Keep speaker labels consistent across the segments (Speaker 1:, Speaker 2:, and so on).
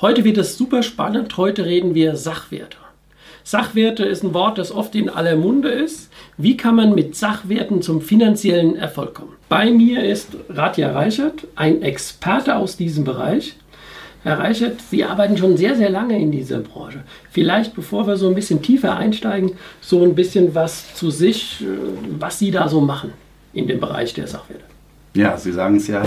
Speaker 1: Heute wird es super spannend. Heute reden wir Sachwerte. Sachwerte ist ein Wort, das oft in aller Munde ist. Wie kann man mit Sachwerten zum finanziellen Erfolg kommen? Bei mir ist Radja Reichert, ein Experte aus diesem Bereich. Herr Reichert, Sie arbeiten schon sehr, sehr lange in dieser Branche. Vielleicht, bevor wir so ein bisschen tiefer einsteigen, so ein bisschen was zu sich, äh, was Sie da so machen in dem Bereich der Sachwerte.
Speaker 2: Ja, Sie sagen es ja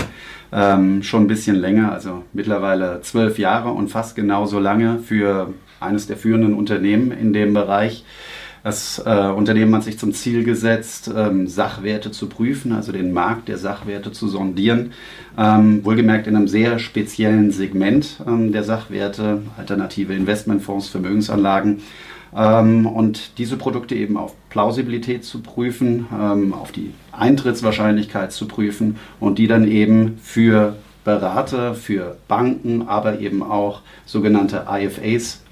Speaker 2: ähm, schon ein bisschen länger, also mittlerweile zwölf Jahre und fast genauso lange für eines der führenden Unternehmen in dem Bereich. Das äh, Unternehmen hat sich zum Ziel gesetzt, ähm, Sachwerte zu prüfen, also den Markt der Sachwerte zu sondieren. Ähm, wohlgemerkt in einem sehr speziellen Segment ähm, der Sachwerte, alternative Investmentfonds, Vermögensanlagen. Ähm, und diese Produkte eben auf Plausibilität zu prüfen, ähm, auf die Eintrittswahrscheinlichkeit zu prüfen und die dann eben für Berater, für Banken, aber eben auch sogenannte IFAs,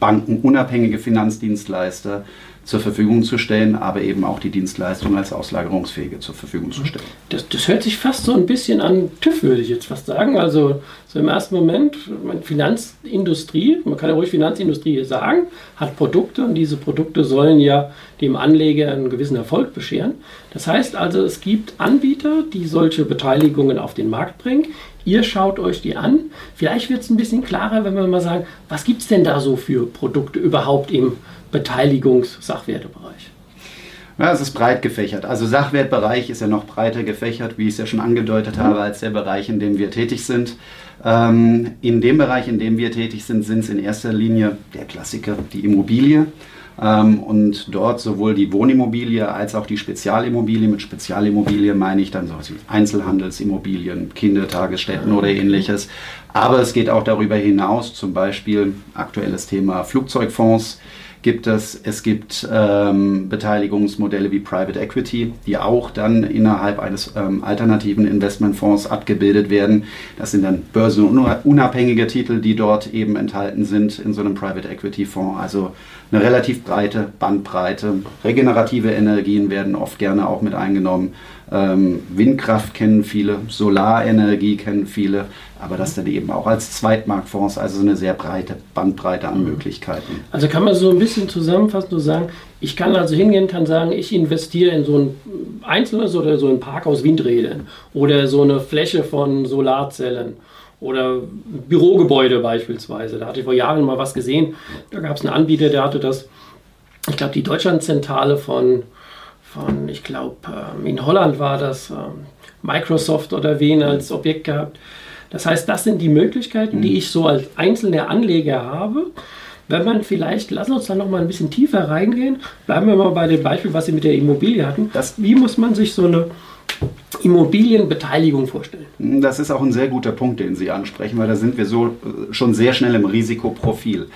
Speaker 2: bankenunabhängige Finanzdienstleister zur Verfügung zu stellen, aber eben auch die Dienstleistung als auslagerungsfähige zur Verfügung zu stellen.
Speaker 1: Das, das hört sich fast so ein bisschen an TÜV, würde ich jetzt fast sagen. Also so im ersten Moment, Finanzindustrie, man kann ja ruhig Finanzindustrie sagen, hat Produkte und diese Produkte sollen ja dem Anleger einen gewissen Erfolg bescheren. Das heißt also, es gibt Anbieter, die solche Beteiligungen auf den Markt bringen. Ihr schaut euch die an. Vielleicht wird es ein bisschen klarer, wenn wir mal sagen, was gibt es denn da so für Produkte überhaupt im Beteiligungssachwertebereich?
Speaker 2: Ja, es ist breit gefächert. Also Sachwertbereich ist ja noch breiter gefächert, wie ich es ja schon angedeutet habe, als der Bereich, in dem wir tätig sind. Ähm, in dem Bereich, in dem wir tätig sind, sind es in erster Linie der Klassiker, die Immobilie. Ähm, und dort sowohl die Wohnimmobilie als auch die Spezialimmobilie. Mit Spezialimmobilie meine ich dann so wie Einzelhandelsimmobilien, Kindertagesstätten oder ähnliches. Aber es geht auch darüber hinaus, zum Beispiel aktuelles Thema Flugzeugfonds gibt es. Es gibt ähm, Beteiligungsmodelle wie Private Equity, die auch dann innerhalb eines ähm, alternativen Investmentfonds abgebildet werden. Das sind dann börsenunabhängige Titel, die dort eben enthalten sind in so einem Private Equity Fonds. Also eine relativ breite Bandbreite. Regenerative Energien werden oft gerne auch mit eingenommen. Ähm, Windkraft kennen viele, Solarenergie kennen viele, aber das dann eben auch als Zweitmarktfonds, also eine sehr breite Bandbreite an mhm. Möglichkeiten.
Speaker 1: Also kann man so ein bisschen zusammenfassend nur sagen, ich kann also hingehen, kann sagen, ich investiere in so ein Einzelnes oder so ein Park aus Windrädern oder so eine Fläche von Solarzellen oder Bürogebäude beispielsweise. Da hatte ich vor Jahren mal was gesehen. Da gab es einen Anbieter, der hatte das, ich glaube, die Deutschlandzentrale von, von ich glaube, ähm, in Holland war das ähm, Microsoft oder wen als Objekt gehabt. Das heißt, das sind die Möglichkeiten, die mhm. ich so als einzelner Anleger habe. Wenn man vielleicht, lassen wir uns da noch mal ein bisschen tiefer reingehen, bleiben wir mal bei dem Beispiel, was Sie mit der Immobilie hatten. Das, wie muss man sich so eine Immobilienbeteiligung vorstellen?
Speaker 2: Das ist auch ein sehr guter Punkt, den Sie ansprechen, weil da sind wir so äh, schon sehr schnell im Risikoprofil.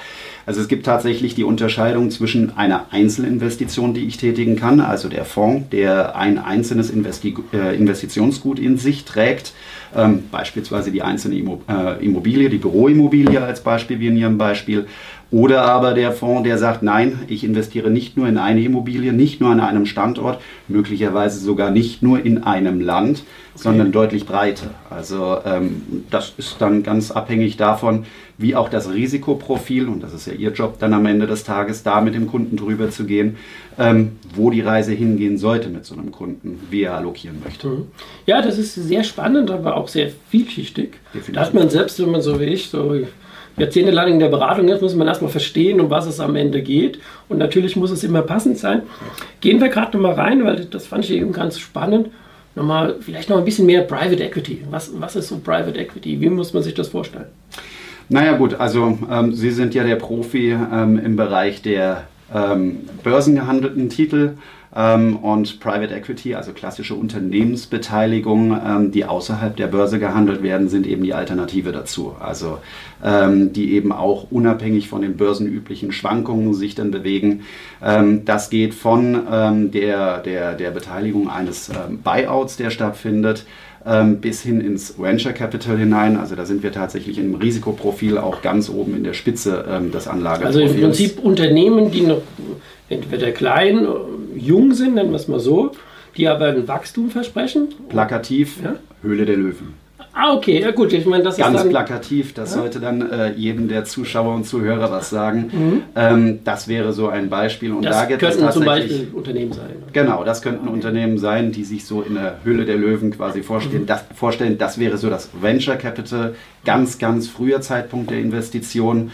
Speaker 2: Also es gibt tatsächlich die Unterscheidung zwischen einer Einzelinvestition, die ich tätigen kann, also der Fonds, der ein einzelnes Investi äh, Investitionsgut in sich trägt, ähm, beispielsweise die einzelne äh, Immobilie, die Büroimmobilie als Beispiel wie in Ihrem Beispiel, oder aber der Fonds, der sagt, nein, ich investiere nicht nur in eine Immobilie, nicht nur an einem Standort, möglicherweise sogar nicht nur in einem Land, okay. sondern deutlich breiter. Also ähm, das ist dann ganz abhängig davon, wie auch das Risikoprofil, und das ist ja Ihr Job dann am Ende des Tages, da mit dem Kunden drüber zu gehen, ähm, wo die Reise hingehen sollte mit so einem Kunden, wie er allokieren möchte. Mhm.
Speaker 1: Ja, das ist sehr spannend, aber auch sehr vielschichtig. Definitiv. Da hat man selbst, wenn man so wie ich, so jahrzehntelang in der Beratung ist, muss man erstmal verstehen, um was es am Ende geht. Und natürlich muss es immer passend sein. Gehen wir gerade nochmal rein, weil das fand ich eben ganz spannend. Nochmal, vielleicht noch ein bisschen mehr Private Equity. Was, was ist so Private Equity? Wie muss man sich das vorstellen?
Speaker 2: Naja gut, also ähm, Sie sind ja der Profi ähm, im Bereich der ähm, börsengehandelten Titel ähm, und Private Equity, also klassische Unternehmensbeteiligung, ähm, die außerhalb der Börse gehandelt werden, sind eben die Alternative dazu. Also ähm, die eben auch unabhängig von den börsenüblichen Schwankungen sich dann bewegen. Das geht von der, der, der Beteiligung eines Buyouts, der stattfindet, bis hin ins Venture Capital hinein. Also da sind wir tatsächlich im Risikoprofil auch ganz oben in der Spitze ähm, des Anlageprofils.
Speaker 1: Also im Prinzip Unternehmen, die noch entweder klein, jung sind, nennen wir es mal so, die aber ein Wachstum versprechen.
Speaker 2: Plakativ, ja? Höhle der Löwen.
Speaker 1: Ah, okay, ja gut, ich meine, das
Speaker 2: Ganz
Speaker 1: ist
Speaker 2: Ganz plakativ, das ja? sollte dann äh, jedem der Zuschauer und Zuhörer was sagen. Mhm. Ähm, das wäre so ein Beispiel. Und
Speaker 1: das
Speaker 2: da
Speaker 1: gibt könnten es zum Beispiel Unternehmen sein.
Speaker 2: Genau, das könnten okay. Unternehmen sein, die sich so in der Höhle der Löwen quasi vorstellen. Mhm. Das, vorstellen. das wäre so das Venture Capital, ganz, ganz früher Zeitpunkt der Investition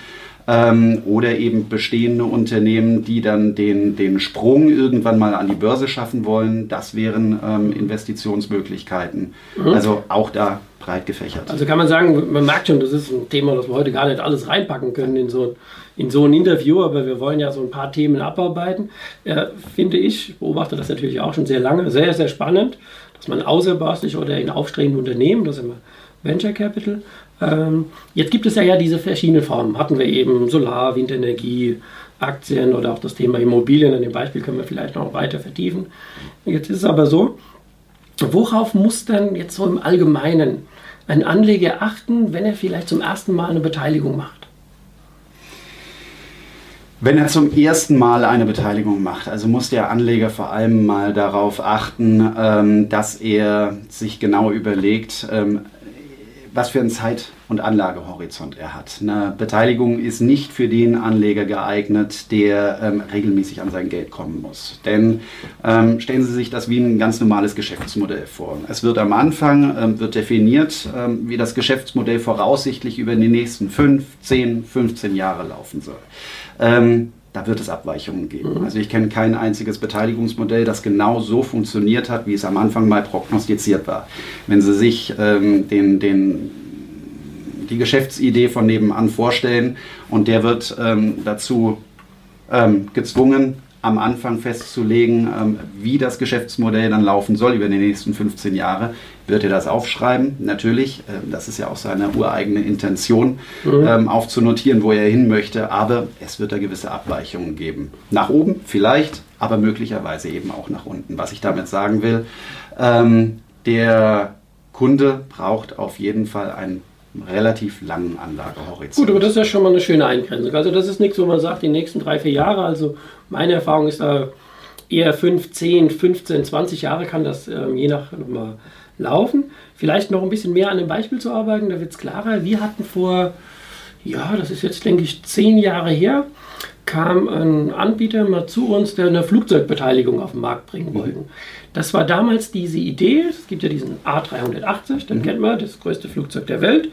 Speaker 2: ähm, oder eben bestehende Unternehmen, die dann den, den Sprung irgendwann mal an die Börse schaffen wollen. Das wären ähm, Investitionsmöglichkeiten. Mhm. Also auch da breit gefächert.
Speaker 1: Also kann man sagen, man merkt schon, das ist ein Thema, das wir heute gar nicht alles reinpacken können in so, in so ein Interview, aber wir wollen ja so ein paar Themen abarbeiten. Äh, finde ich, beobachte das natürlich auch schon sehr lange, sehr, sehr spannend, dass man außerbörslich oder in aufstrebenden Unternehmen, das ist immer Venture Capital, ähm, jetzt gibt es ja, ja diese verschiedenen Formen. Hatten wir eben Solar, Windenergie, Aktien oder auch das Thema Immobilien. An dem Beispiel können wir vielleicht noch weiter vertiefen. Jetzt ist es aber so, worauf muss denn jetzt so im Allgemeinen ein Anleger achten, wenn er vielleicht zum ersten Mal eine Beteiligung macht?
Speaker 2: Wenn er zum ersten Mal eine Beteiligung macht, also muss der Anleger vor allem mal darauf achten, ähm, dass er sich genau überlegt, ähm, was für einen Zeit- und Anlagehorizont er hat. Eine Beteiligung ist nicht für den Anleger geeignet, der ähm, regelmäßig an sein Geld kommen muss. Denn ähm, stellen Sie sich das wie ein ganz normales Geschäftsmodell vor. Es wird am Anfang ähm, wird definiert, ähm, wie das Geschäftsmodell voraussichtlich über die nächsten 5, 10, 15 Jahre laufen soll ähm, da wird es Abweichungen geben. Mhm. Also ich kenne kein einziges Beteiligungsmodell, das genau so funktioniert hat, wie es am Anfang mal prognostiziert war. Wenn Sie sich ähm, den, den, die Geschäftsidee von nebenan vorstellen und der wird ähm, dazu ähm, gezwungen, am Anfang festzulegen, ähm, wie das Geschäftsmodell dann laufen soll über die nächsten 15 Jahre, wird er das aufschreiben. Natürlich, äh, das ist ja auch seine ureigene Intention, mhm. Ähm, aufzunotieren, wo er hin möchte, aber es wird da gewisse Abweichungen geben. Nach oben vielleicht, aber möglicherweise eben auch nach unten. Was ich damit sagen will, ähm, der Kunde braucht auf jeden Fall ein relativ langen Anlagehorizont.
Speaker 1: Gut, aber das ist ja schon mal eine schöne Eingrenzung. Also das ist nichts, wo man sagt, die nächsten drei, vier Jahre, also meine Erfahrung ist da eher 5, 10, 15, 20 Jahre kann das ähm, je nach mal laufen. Vielleicht noch ein bisschen mehr an dem Beispiel zu arbeiten, da wird es klarer. Wir hatten vor, ja, das ist jetzt denke ich zehn Jahre her, kam ein Anbieter mal zu uns, der eine Flugzeugbeteiligung auf den Markt bringen wollte. Mhm. Das war damals diese Idee, es gibt ja diesen A380, den mhm. kennt man, das größte Flugzeug der Welt.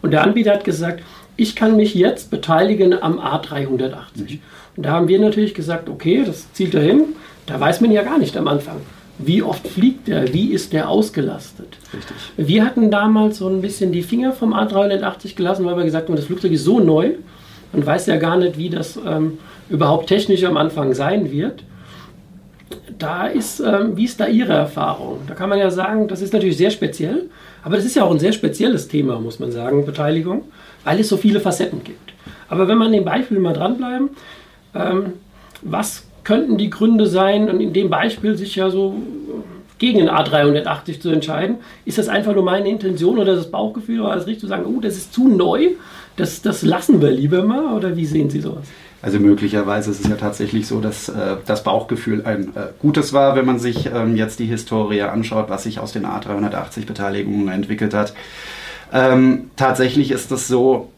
Speaker 1: Und der Anbieter hat gesagt, ich kann mich jetzt beteiligen am A380. Mhm. Und da haben wir natürlich gesagt, okay, das zielt dahin. Da weiß man ja gar nicht am Anfang, wie oft fliegt der, wie ist der ausgelastet. Richtig. Wir hatten damals so ein bisschen die Finger vom A380 gelassen, weil wir gesagt haben, das Flugzeug ist so neu, man weiß ja gar nicht, wie das ähm, überhaupt technisch am Anfang sein wird da ist, ähm, wie ist da Ihre Erfahrung? Da kann man ja sagen, das ist natürlich sehr speziell, aber das ist ja auch ein sehr spezielles Thema, muss man sagen, Beteiligung, weil es so viele Facetten gibt. Aber wenn man an dem Beispiel mal dranbleiben, ähm, was könnten die Gründe sein, und in dem Beispiel sich ja so gegen den A380 zu entscheiden? Ist das einfach nur meine Intention oder das Bauchgefühl oder das richtig zu sagen, oh, das ist zu neu, das, das lassen wir lieber mal? Oder wie sehen Sie sowas?
Speaker 2: Also möglicherweise ist es ja tatsächlich so, dass äh, das Bauchgefühl ein äh, gutes war, wenn man sich ähm, jetzt die Historie anschaut, was sich aus den A380-Beteiligungen entwickelt hat. Ähm, tatsächlich ist es so,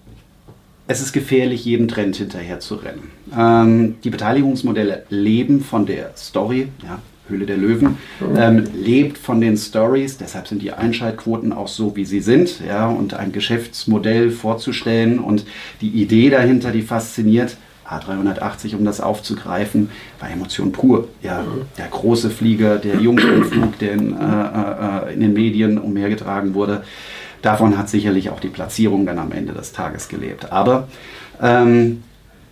Speaker 2: es ist gefährlich, jedem Trend hinterher zu rennen. Ähm, die Beteiligungsmodelle leben von der Story. Ja, Höhle der Löwen, ähm, lebt von den Stories. Deshalb sind die Einschaltquoten auch so, wie sie sind. Ja, und ein Geschäftsmodell vorzustellen und die Idee dahinter, die fasziniert. A380, um das aufzugreifen, war Emotion pur. Ja, der große Flieger, der Jungfernflug, der in, äh, äh, in den Medien umhergetragen wurde, davon hat sicherlich auch die Platzierung dann am Ende des Tages gelebt. Aber ähm,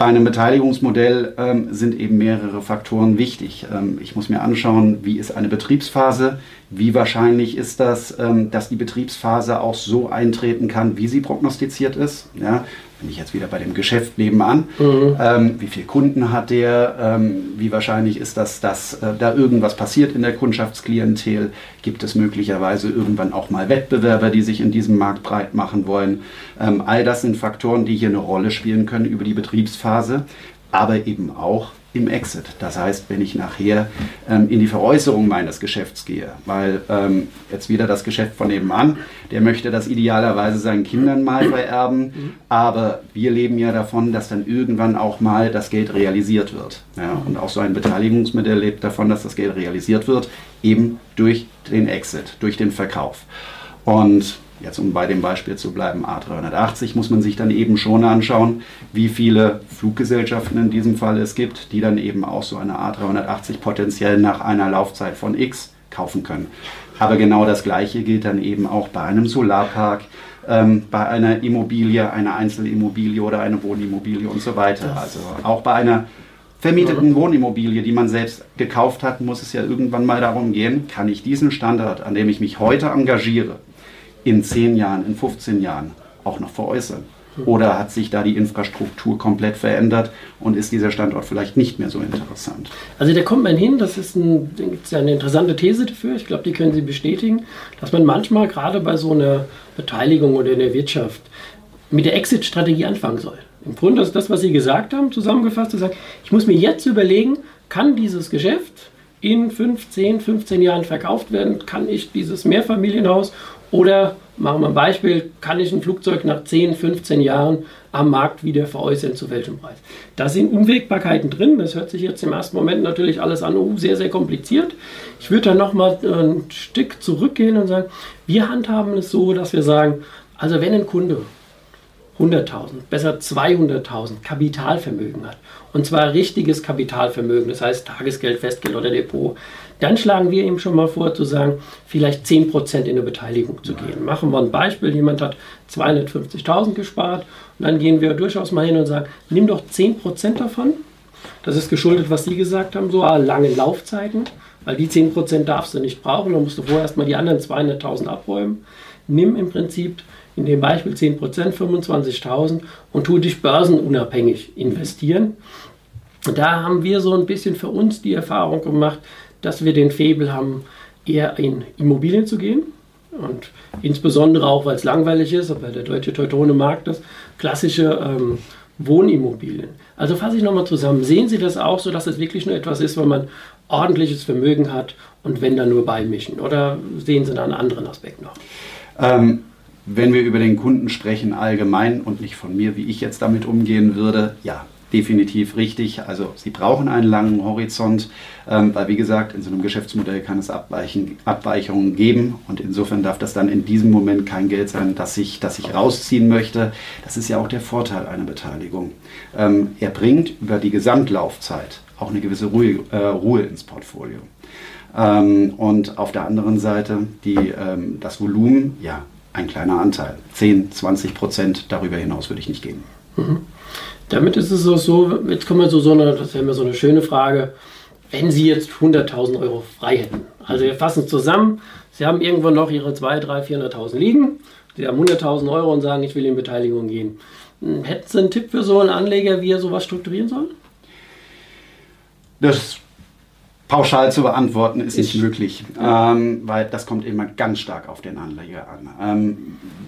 Speaker 2: bei einem Beteiligungsmodell ähm, sind eben mehrere Faktoren wichtig. Ähm, ich muss mir anschauen, wie ist eine Betriebsphase, wie wahrscheinlich ist das, ähm, dass die Betriebsphase auch so eintreten kann, wie sie prognostiziert ist. Ja, bin ich jetzt wieder bei dem Geschäft nebenan. Mhm. Ähm, wie viele Kunden hat der? Ähm, wie wahrscheinlich ist das, dass äh, da irgendwas passiert in der Kundschaftsklientel? Gibt es möglicherweise irgendwann auch mal Wettbewerber, die sich in diesem Markt breit machen wollen? Ähm, all das sind Faktoren, die hier eine Rolle spielen können über die Betriebsphase, aber eben auch im Exit. Das heißt, wenn ich nachher ähm, in die Veräußerung meines Geschäfts gehe, weil ähm, jetzt wieder das Geschäft von nebenan, der möchte das idealerweise seinen Kindern mal vererben, aber wir leben ja davon, dass dann irgendwann auch mal das Geld realisiert wird. Ja, und auch so ein Beteiligungsmodell lebt davon, dass das Geld realisiert wird, eben durch den Exit, durch den Verkauf. Und jetzt um bei dem Beispiel zu bleiben, A380, muss man sich dann eben schon anschauen, wie viele Fluggesellschaften in diesem Fall es gibt, die dann eben auch so eine A380 potenziell nach einer Laufzeit von X kaufen können. Aber genau das Gleiche gilt dann eben auch bei einem Solarpark, ähm, bei einer Immobilie, einer Einzelimmobilie oder einer Wohnimmobilie und so weiter. Also auch bei einer vermieteten Wohnimmobilie, die man selbst gekauft hat, muss es ja irgendwann mal darum gehen, kann ich diesen Standard, an dem ich mich heute engagiere, in 10 Jahren, in 15 Jahren auch noch veräußern? Oder hat sich da die Infrastruktur komplett verändert und ist dieser Standort vielleicht nicht mehr so interessant?
Speaker 1: Also da kommt man hin, das ist, ein, das ist eine interessante These dafür, ich glaube, die können Sie bestätigen, dass man manchmal gerade bei so einer Beteiligung oder in der Wirtschaft mit der Exit-Strategie anfangen soll. Im Grunde ist das, was Sie gesagt haben, zusammengefasst, zu sagen, ich muss mir jetzt überlegen, kann dieses Geschäft in 15, 15 Jahren verkauft werden? Kann ich dieses Mehrfamilienhaus oder machen wir ein Beispiel, kann ich ein Flugzeug nach 10, 15 Jahren am Markt wieder veräußern, zu welchem Preis? Da sind Unwägbarkeiten drin. Das hört sich jetzt im ersten Moment natürlich alles an, oh, sehr, sehr kompliziert. Ich würde dann nochmal ein Stück zurückgehen und sagen, wir handhaben es so, dass wir sagen, also wenn ein Kunde 100.000, besser 200.000 Kapitalvermögen hat, und zwar richtiges Kapitalvermögen, das heißt Tagesgeld, Festgeld oder Depot, dann schlagen wir ihm schon mal vor zu sagen, vielleicht 10% in eine Beteiligung zu gehen. Machen wir ein Beispiel, jemand hat 250.000 gespart und dann gehen wir durchaus mal hin und sagen, nimm doch 10% davon. Das ist geschuldet, was Sie gesagt haben, so lange Laufzeiten, weil die 10% darfst du nicht brauchen, dann musst du vorher erstmal die anderen 200.000 abräumen. Nimm im Prinzip in dem Beispiel 10%, 25.000 und tu dich börsenunabhängig investieren. Da haben wir so ein bisschen für uns die Erfahrung gemacht, dass wir den Febel haben, eher in Immobilien zu gehen. Und insbesondere auch, weil es langweilig ist, aber der deutsche Teutone mag das, klassische ähm, Wohnimmobilien. Also fasse ich nochmal zusammen. Sehen Sie das auch so, dass es wirklich nur etwas ist, wenn man ordentliches Vermögen hat und wenn dann nur beimischen? Oder sehen Sie da einen anderen Aspekt noch?
Speaker 2: Ähm, wenn wir über den Kunden sprechen allgemein und nicht von mir, wie ich jetzt damit umgehen würde, ja, definitiv richtig. Also Sie brauchen einen langen Horizont, ähm, weil wie gesagt, in so einem Geschäftsmodell kann es Abweichen, Abweichungen geben und insofern darf das dann in diesem Moment kein Geld sein, das ich, das ich rausziehen möchte. Das ist ja auch der Vorteil einer Beteiligung. Ähm, er bringt über die Gesamtlaufzeit auch eine gewisse Ruhe, äh, Ruhe ins Portfolio. Ähm, und auf der anderen Seite die, ähm, das Volumen, ja, ein kleiner Anteil. 10, 20 Prozent darüber hinaus würde ich nicht gehen. Mhm.
Speaker 1: Damit ist es auch so, jetzt kommen wir zu so einer, das wäre immer so eine schöne Frage, wenn Sie jetzt 100.000 Euro frei hätten. Also wir fassen zusammen, Sie haben irgendwo noch Ihre 200.000, 300.000, 400.000 liegen, Sie haben 100.000 Euro und sagen, ich will in Beteiligung gehen. Hm, hätten Sie einen Tipp für so einen Anleger, wie er sowas strukturieren soll?
Speaker 2: Das pauschal zu beantworten ist nicht möglich, ähm, weil das kommt immer ganz stark auf den Anleger an. Ähm,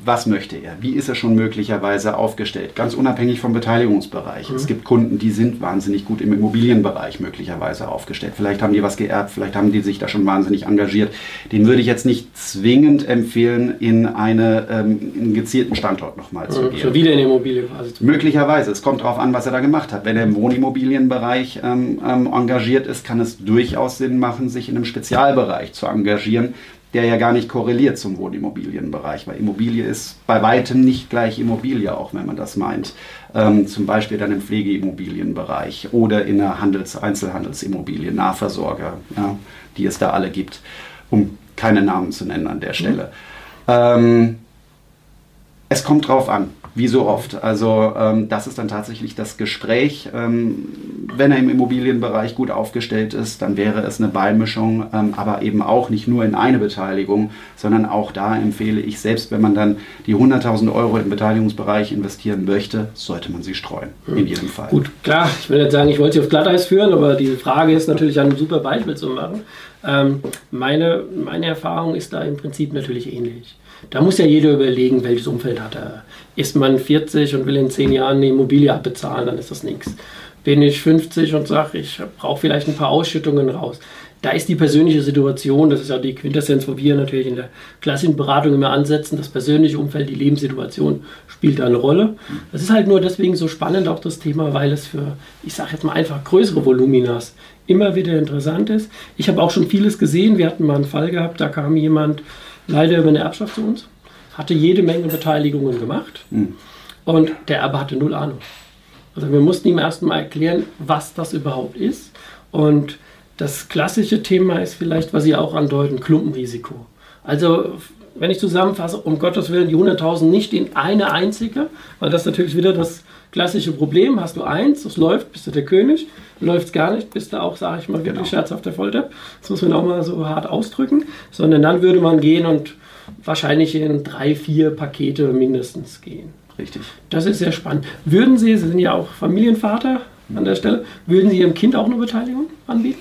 Speaker 2: was möchte er? Wie ist er schon möglicherweise aufgestellt? Ganz unabhängig vom Beteiligungsbereich. Mhm. Es gibt Kunden, die sind wahnsinnig gut im Immobilienbereich möglicherweise aufgestellt. Vielleicht haben die was geerbt, vielleicht haben die sich da schon wahnsinnig engagiert. Den würde ich jetzt nicht zwingend empfehlen, in eine, ähm, einen gezielten Standort nochmal zu mhm. gehen.
Speaker 1: Schon wieder in Immobilie quasi.
Speaker 2: Möglicherweise. Es kommt darauf an, was er da gemacht hat. Wenn er im Wohnimmobilienbereich ähm, ähm, engagiert ist, kann es durchaus durchaus Sinn machen, sich in einem Spezialbereich zu engagieren, der ja gar nicht korreliert zum Wohnimmobilienbereich, weil Immobilie ist bei weitem nicht gleich Immobilie, auch wenn man das meint. Ähm, zum Beispiel dann im Pflegeimmobilienbereich oder in der Handels Einzelhandelsimmobilie, Nahversorger, ja, die es da alle gibt, um keine Namen zu nennen an der Stelle. Mhm. Ähm, es kommt drauf an wie so oft. Also ähm, das ist dann tatsächlich das Gespräch. Ähm, wenn er im Immobilienbereich gut aufgestellt ist, dann wäre es eine Beimischung, ähm, aber eben auch nicht nur in eine Beteiligung, sondern auch da empfehle ich, selbst wenn man dann die 100.000 Euro im Beteiligungsbereich investieren möchte, sollte man sie streuen, mhm. in jedem Fall.
Speaker 1: Gut, klar, ich will nicht sagen, ich wollte sie auf Glatteis führen, aber die Frage ist natürlich ein super Beispiel zu machen. Ähm, meine, meine Erfahrung ist da im Prinzip natürlich ähnlich. Da muss ja jeder überlegen, welches Umfeld hat er. Ist man 40 und will in 10 Jahren eine Immobilie abbezahlen, dann ist das nichts. Bin ich 50 und sage, ich brauche vielleicht ein paar Ausschüttungen raus. Da ist die persönliche Situation, das ist ja die Quintessenz, wo wir natürlich in der klassischen Beratung immer ansetzen, das persönliche Umfeld, die Lebenssituation spielt da eine Rolle. Das ist halt nur deswegen so spannend, auch das Thema, weil es für, ich sage jetzt mal einfach, größere Voluminas immer wieder interessant ist. Ich habe auch schon vieles gesehen. Wir hatten mal einen Fall gehabt, da kam jemand, leider über eine Erbschaft zu uns, hatte jede Menge Beteiligungen gemacht mhm. und der Erbe hatte null Ahnung. Also wir mussten ihm erstmal erklären, was das überhaupt ist. Und das klassische Thema ist vielleicht, was Sie auch andeuten, Klumpenrisiko. Also wenn ich zusammenfasse, um Gottes Willen die 100.000 nicht in eine einzige, weil das natürlich wieder das klassische Problem. Hast du eins, das läuft, bist du der König. Läuft es gar nicht, bist du auch, sage ich mal, wirklich genau. scherzhaft der Folter. Das muss man auch mal so hart ausdrücken. Sondern dann würde man gehen und wahrscheinlich in drei, vier Pakete mindestens gehen.
Speaker 2: Richtig.
Speaker 1: Das ist sehr spannend. Würden Sie, Sie sind ja auch Familienvater an der Stelle, würden Sie Ihrem Kind auch eine Beteiligung anbieten?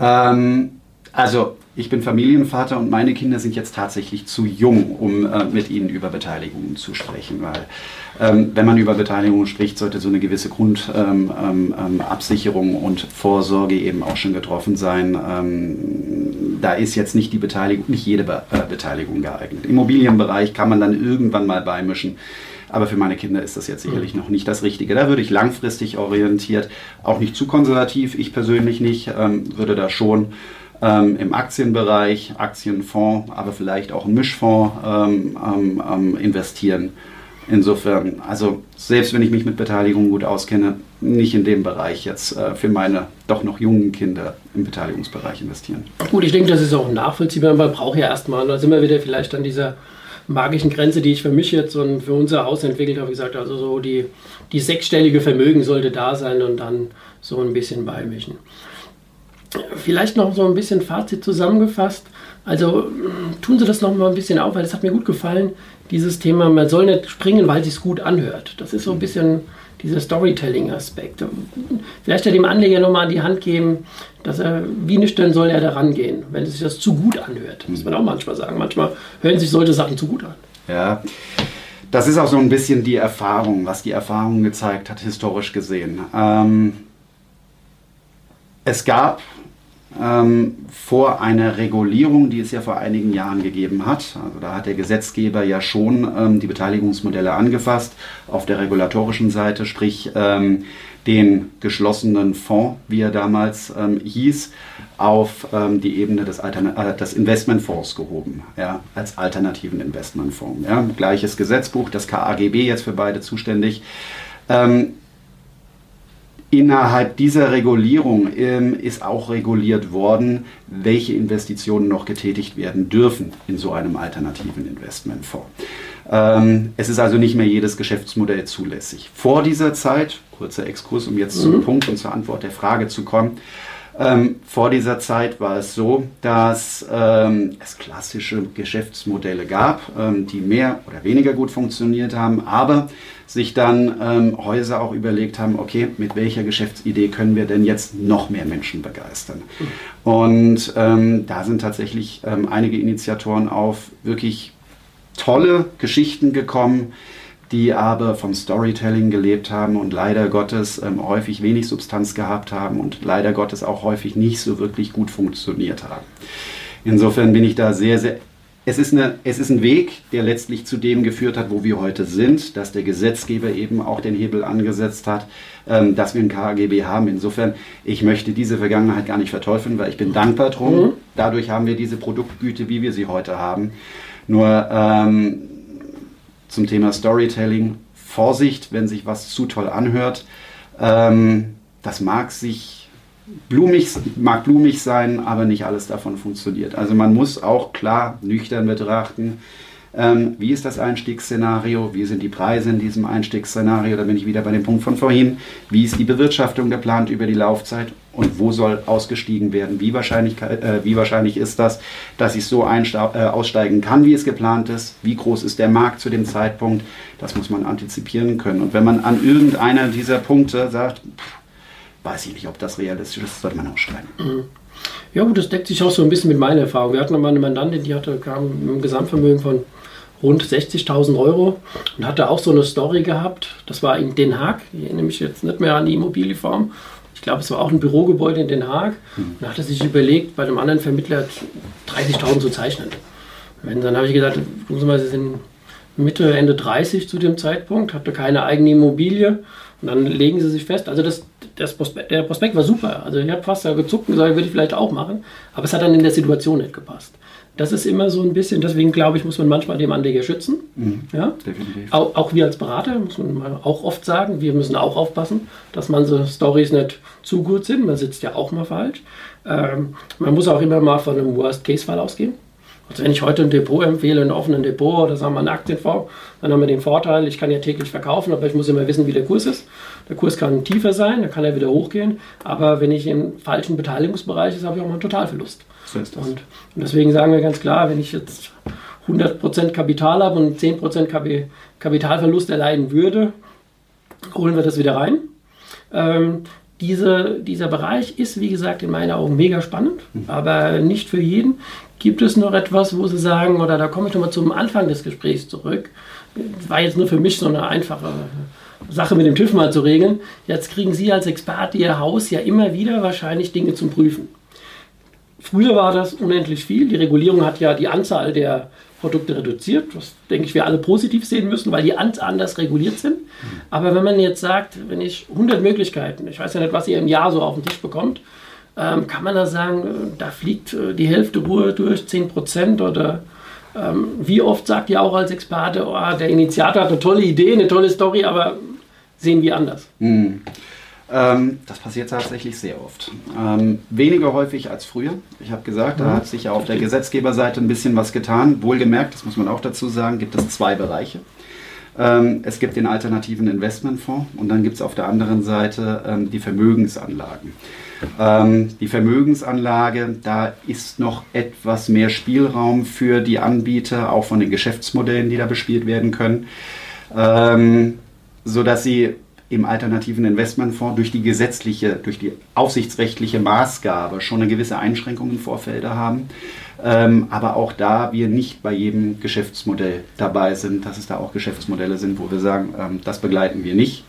Speaker 2: Ähm, also ich bin Familienvater und meine Kinder sind jetzt tatsächlich zu jung, um äh, mit ihnen über Beteiligungen zu sprechen, weil ähm, wenn man über Beteiligungen spricht, sollte so eine gewisse Grundabsicherung ähm, ähm, und Vorsorge eben auch schon getroffen sein. Ähm, da ist jetzt nicht die Beteiligung, nicht jede Be äh, Beteiligung geeignet. Im Immobilienbereich kann man dann irgendwann mal beimischen. Aber für meine Kinder ist das jetzt sicherlich noch nicht das Richtige. Da würde ich langfristig orientiert, auch nicht zu konservativ, ich persönlich nicht, ähm, würde da schon ähm, im Aktienbereich, Aktienfonds, aber vielleicht auch einen Mischfonds ähm, ähm, ähm, investieren. Insofern, also selbst wenn ich mich mit Beteiligung gut auskenne, nicht in dem Bereich jetzt äh, für meine doch noch jungen Kinder im Beteiligungsbereich investieren.
Speaker 1: Gut, ich denke, das ist auch nachvollziehbar. Man braucht ja erstmal, da sind wir wieder vielleicht an dieser magischen Grenze, die ich für mich jetzt und für unser Haus entwickelt habe. Gesagt, also so die, die sechsstellige Vermögen sollte da sein und dann so ein bisschen beimischen. Vielleicht noch so ein bisschen Fazit zusammengefasst. Also tun Sie das noch mal ein bisschen auf, weil das hat mir gut gefallen, dieses Thema, man soll nicht springen, weil es sich gut anhört. Das ist so ein bisschen dieser Storytelling-Aspekt. Vielleicht ja dem Anleger nochmal an die Hand geben, dass er, wie nüchtern soll er da rangehen, wenn es sich das zu gut anhört. Muss man auch manchmal sagen. Manchmal hören sich solche Sachen zu gut an.
Speaker 2: Ja, das ist auch so ein bisschen die Erfahrung, was die Erfahrung gezeigt hat, historisch gesehen. Ähm, es gab ähm, vor einer Regulierung, die es ja vor einigen Jahren gegeben hat. Also da hat der Gesetzgeber ja schon ähm, die Beteiligungsmodelle angefasst auf der regulatorischen Seite, sprich ähm, den geschlossenen Fonds, wie er damals ähm, hieß, auf ähm, die Ebene des, Altern äh, des Investmentfonds gehoben, ja, als alternativen Investmentfonds. Ja. Gleiches Gesetzbuch, das KAGB jetzt für beide zuständig. Ähm, Innerhalb dieser Regulierung ähm, ist auch reguliert worden, welche Investitionen noch getätigt werden dürfen in so einem alternativen Investmentfonds. Ähm, es ist also nicht mehr jedes Geschäftsmodell zulässig. Vor dieser Zeit, kurzer Exkurs, um jetzt mhm. zum Punkt und zur Antwort der Frage zu kommen, ähm, vor dieser Zeit war es so, dass ähm, es klassische Geschäftsmodelle gab, ähm, die mehr oder weniger gut funktioniert haben, aber sich dann ähm, Häuser auch überlegt haben, okay, mit welcher Geschäftsidee können wir denn jetzt noch mehr Menschen begeistern? Und ähm, da sind tatsächlich ähm, einige Initiatoren auf wirklich tolle Geschichten gekommen, die aber vom Storytelling gelebt haben und leider Gottes ähm, häufig wenig Substanz gehabt haben und leider Gottes auch häufig nicht so wirklich gut funktioniert haben. Insofern bin ich da sehr, sehr es ist, eine, es ist ein Weg, der letztlich zu dem geführt hat, wo wir heute sind, dass der Gesetzgeber eben auch den Hebel angesetzt hat, ähm, dass wir ein KGB haben. Insofern, ich möchte diese Vergangenheit gar nicht verteufeln, weil ich bin dankbar drum. Mhm. Dadurch haben wir diese Produktgüte, wie wir sie heute haben. Nur ähm, zum Thema Storytelling, Vorsicht, wenn sich was zu toll anhört. Ähm, das mag sich blumig, mag blumig sein, aber nicht alles davon funktioniert. Also man muss auch klar nüchtern betrachten, ähm, wie ist das Einstiegsszenario, wie sind die Preise in diesem Einstiegsszenario, da bin ich wieder bei dem Punkt von vorhin, wie ist die Bewirtschaftung geplant über die Laufzeit und wo soll ausgestiegen werden, wie, wahrscheinlich, äh, wie wahrscheinlich ist das, dass ich so äh, aussteigen kann, wie es geplant ist, wie groß ist der Markt zu dem Zeitpunkt, das muss man antizipieren können. Und wenn man an irgendeiner dieser Punkte sagt, pff, weiß ich nicht, ob das realistisch ist, sollte man aussteigen. Mhm.
Speaker 1: Ja gut, das deckt sich auch so ein bisschen mit meiner Erfahrung. Wir hatten mal eine Mandantin, die hatte, kam einem Gesamtvermögen von rund 60.000 Euro und hatte auch so eine Story gehabt. Das war in Den Haag. Ich erinnere mich jetzt nicht mehr an die Immobilieform. Ich glaube, es war auch ein Bürogebäude in Den Haag. Mhm. Und da hatte sich überlegt, bei einem anderen Vermittler 30.000 zu zeichnen. Und dann habe ich gesagt, gucken Sie mal, Sie sind Mitte, Ende 30 zu dem Zeitpunkt, hatte keine eigene Immobilie und dann legen sie sich fest. Also das, das Prospekt, der Prospekt war super. Also ich habe fast da gezuckt und gesagt, würde ich vielleicht auch machen. Aber es hat dann in der Situation nicht gepasst. Das ist immer so ein bisschen, deswegen glaube ich, muss man manchmal dem Anleger schützen. Mhm, ja? Definitiv. Auch, auch, wir als Berater, muss man auch oft sagen, wir müssen auch aufpassen, dass man so Stories nicht zu gut sind. Man sitzt ja auch mal falsch. Ähm, man muss auch immer mal von einem Worst-Case-Fall ausgehen. Also wenn ich heute ein Depot empfehle, ein offenen Depot oder sagen wir einen Aktienfonds, dann haben wir den Vorteil, ich kann ja täglich verkaufen, aber ich muss immer wissen, wie der Kurs ist. Der Kurs kann tiefer sein, dann kann er wieder hochgehen, aber wenn ich im falschen Beteiligungsbereich ist, habe ich auch mal einen Totalverlust. So ist das. Und, und deswegen sagen wir ganz klar, wenn ich jetzt 100% Kapital habe und 10% Kapitalverlust erleiden würde, holen wir das wieder rein. Ähm, diese, dieser Bereich ist, wie gesagt, in meinen Augen mega spannend, mhm. aber nicht für jeden. Gibt es noch etwas, wo Sie sagen, oder da komme ich nochmal zum Anfang des Gesprächs zurück, das war jetzt nur für mich so eine einfache Sache mit dem TÜV mal zu regeln. Jetzt kriegen Sie als Experte Ihr Haus ja immer wieder wahrscheinlich Dinge zum Prüfen. Früher war das unendlich viel. Die Regulierung hat ja die Anzahl der Produkte reduziert, was denke ich wir alle positiv sehen müssen, weil die anders reguliert sind. Aber wenn man jetzt sagt, wenn ich 100 Möglichkeiten, ich weiß ja nicht, was ihr im Jahr so auf den Tisch bekommt, ähm, kann man da sagen, äh, da fliegt äh, die Hälfte Ruhe durch, 10 Prozent oder ähm, wie oft sagt ihr auch als Experte, oh, der Initiator hat eine tolle Idee, eine tolle Story, aber sehen wir anders?
Speaker 2: Mhm. Ähm, das passiert tatsächlich sehr oft. Ähm, weniger häufig als früher. Ich habe gesagt, da mhm. hat sich ja auf der Gesetzgeberseite ein bisschen was getan. Wohlgemerkt, das muss man auch dazu sagen, gibt es zwei Bereiche. Ähm, es gibt den alternativen Investmentfonds und dann gibt es auf der anderen Seite ähm, die Vermögensanlagen. Ähm, die Vermögensanlage, da ist noch etwas mehr Spielraum für die Anbieter, auch von den Geschäftsmodellen, die da bespielt werden können, ähm, sodass sie im alternativen Investmentfonds durch die gesetzliche, durch die aufsichtsrechtliche Maßgabe schon eine gewisse Einschränkung im Vorfeld haben. Ähm, aber auch da wir nicht bei jedem Geschäftsmodell dabei sind, dass es da auch Geschäftsmodelle sind, wo wir sagen, ähm, das begleiten wir nicht.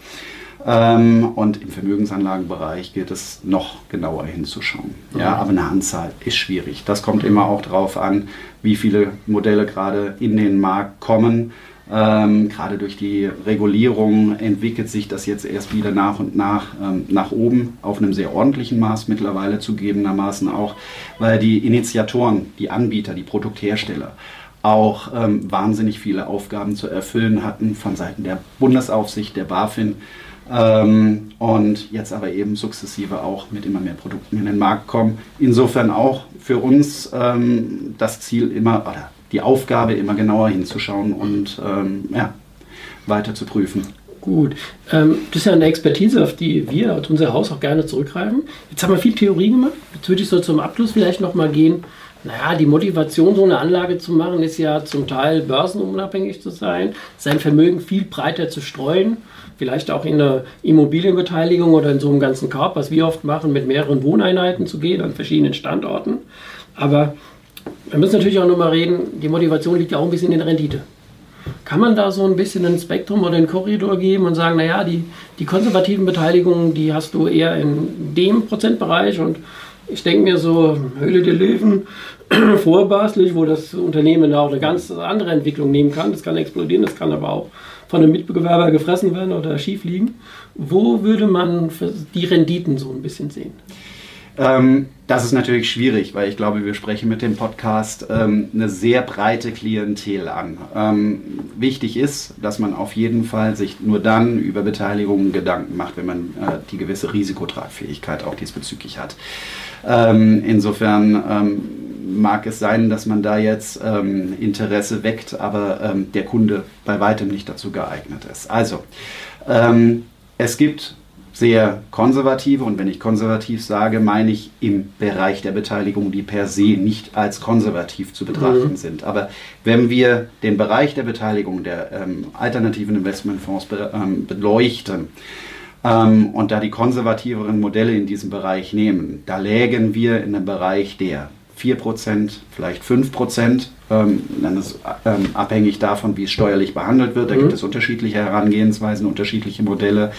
Speaker 2: Ähm, und im Vermögensanlagenbereich gilt es noch genauer hinzuschauen. Ja, aber eine Anzahl ist schwierig. Das kommt immer auch darauf an, wie viele Modelle gerade in den Markt kommen ähm, gerade durch die Regulierung entwickelt sich das jetzt erst wieder nach und nach ähm, nach oben, auf einem sehr ordentlichen Maß mittlerweile zugegebenermaßen auch, weil die Initiatoren, die Anbieter, die Produkthersteller auch ähm, wahnsinnig viele Aufgaben zu erfüllen hatten von Seiten der Bundesaufsicht, der BaFin. Ähm, und jetzt aber eben sukzessive auch mit immer mehr Produkten in den Markt kommen. Insofern auch für uns ähm, das Ziel immer, oder die Aufgabe, immer genauer hinzuschauen und ähm, ja, weiter zu prüfen.
Speaker 1: Gut. Ähm, das ist ja eine Expertise, auf die wir als unser Haus auch gerne zurückgreifen. Jetzt haben wir viel Theorie gemacht. Jetzt würde ich so zum Abschluss vielleicht nochmal gehen. Naja, die Motivation, so eine Anlage zu machen, ist ja zum Teil börsenunabhängig zu sein, sein Vermögen viel breiter zu streuen, vielleicht auch in eine Immobilienbeteiligung oder in so einem ganzen Korb, was wir oft machen, mit mehreren Wohneinheiten zu gehen an verschiedenen Standorten. Aber wir müssen natürlich auch nochmal reden, die Motivation liegt ja auch ein bisschen in der Rendite. Kann man da so ein bisschen ein Spektrum oder einen Korridor geben und sagen, naja, die, die konservativen Beteiligungen, die hast du eher in dem Prozentbereich und ich denke mir so, Höhle der Löwen, vorbastlich, wo das Unternehmen auch eine ganz andere Entwicklung nehmen kann. Das kann explodieren, das kann aber auch von einem Mitbewerber gefressen werden oder schief liegen. Wo würde man die Renditen so ein bisschen sehen?
Speaker 2: Ähm, das ist natürlich schwierig, weil ich glaube, wir sprechen mit dem Podcast ähm, eine sehr breite Klientel an. Ähm, wichtig ist, dass man auf jeden Fall sich nur dann über Beteiligungen Gedanken macht, wenn man äh, die gewisse Risikotragfähigkeit auch diesbezüglich hat. Ähm, insofern ähm, mag es sein, dass man da jetzt ähm, Interesse weckt, aber der Kunde bei weitem nicht dazu geeignet ist. Also, es gibt sehr konservative und wenn ich konservativ sage, meine ich im Bereich der Beteiligung, die per se nicht als konservativ zu betrachten mhm. sind. Aber wenn wir den Bereich der Beteiligung der ähm, alternativen Investmentfonds be ähm, beleuchten ähm, und da die konservativeren Modelle in diesem Bereich nehmen, da lägen wir in einem Bereich der 4%, vielleicht 5%. Ähm, dann ist ähm, abhängig davon, wie es steuerlich behandelt wird. Da mhm. gibt es unterschiedliche Herangehensweisen, unterschiedliche Modelle.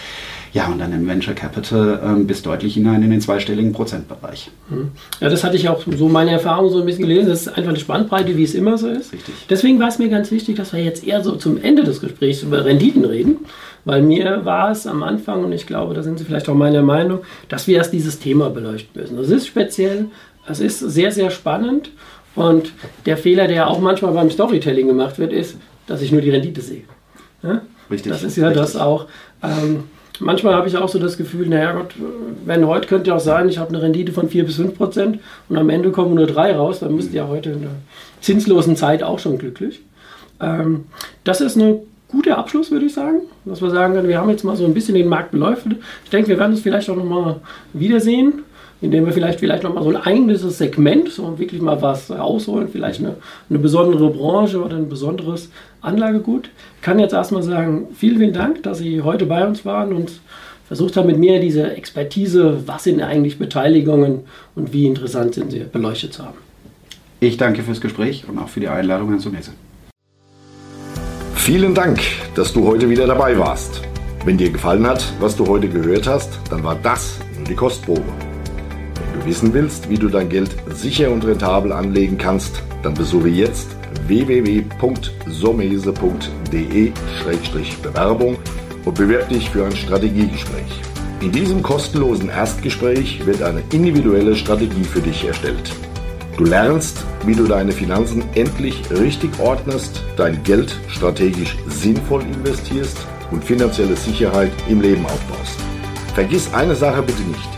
Speaker 2: Ja, und dann im Venture Capital ähm, bis deutlich hinein in den zweistelligen Prozentbereich.
Speaker 1: Mhm. Ja, das hatte ich auch so meine Erfahrung so ein bisschen gelesen. Das ist einfach eine Spannbreite, wie es immer so ist.
Speaker 2: Richtig.
Speaker 1: Deswegen war es mir ganz wichtig, dass wir jetzt eher so zum Ende des Gesprächs über Renditen reden. Weil mir war es am Anfang, und ich glaube, da sind Sie vielleicht auch meiner Meinung, dass wir erst dieses Thema beleuchten müssen. Das ist speziell, es ist sehr, sehr spannend. Und der Fehler, der auch manchmal beim Storytelling gemacht wird, ist, dass ich nur die Rendite sehe. Ja?
Speaker 2: Richtig.
Speaker 1: Das ist ja
Speaker 2: richtig.
Speaker 1: das auch. Ähm, manchmal habe ich auch so das Gefühl, naja Gott, wenn heute könnte ja auch sein, ich habe eine Rendite von 4 bis 5 Prozent und am Ende kommen nur 3 raus, dann müsst ihr heute in der zinslosen Zeit auch schon glücklich. Ähm, das ist ein guter Abschluss, würde ich sagen, dass wir sagen können, wir haben jetzt mal so ein bisschen den Markt beleuchtet. Ich denke, wir werden uns vielleicht auch nochmal wiedersehen indem wir vielleicht, vielleicht nochmal so ein eigenes Segment, so wirklich mal was rausholen, vielleicht eine, eine besondere Branche oder ein besonderes Anlagegut. Ich kann jetzt erstmal sagen, vielen, vielen Dank, dass Sie heute bei uns waren und versucht haben, mit mir diese Expertise, was sind eigentlich Beteiligungen und wie interessant sind sie, beleuchtet zu haben.
Speaker 2: Ich danke fürs Gespräch und auch für die Einladung an Messe.
Speaker 3: Vielen Dank, dass du heute wieder dabei warst. Wenn dir gefallen hat, was du heute gehört hast, dann war das nur die Kostprobe wissen willst, wie du dein Geld sicher und rentabel anlegen kannst, dann besuche jetzt www.somese.de-bewerbung und bewirb dich für ein Strategiegespräch. In diesem kostenlosen Erstgespräch wird eine individuelle Strategie für dich erstellt. Du lernst, wie du deine Finanzen endlich richtig ordnest, dein Geld strategisch sinnvoll investierst und finanzielle Sicherheit im Leben aufbaust. Vergiss eine Sache bitte nicht.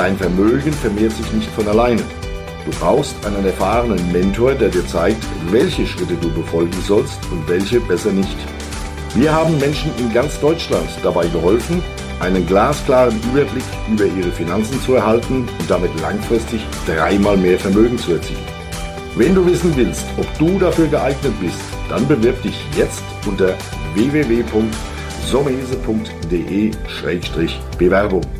Speaker 3: Dein Vermögen vermehrt sich nicht von alleine. Du brauchst einen erfahrenen Mentor, der dir zeigt, welche Schritte du befolgen sollst und welche besser nicht. Wir haben Menschen in ganz Deutschland dabei geholfen, einen glasklaren Überblick über ihre Finanzen zu erhalten und damit langfristig dreimal mehr Vermögen zu erzielen. Wenn du wissen willst, ob du dafür geeignet bist, dann bewirb dich jetzt unter www.somese.de-bewerbung.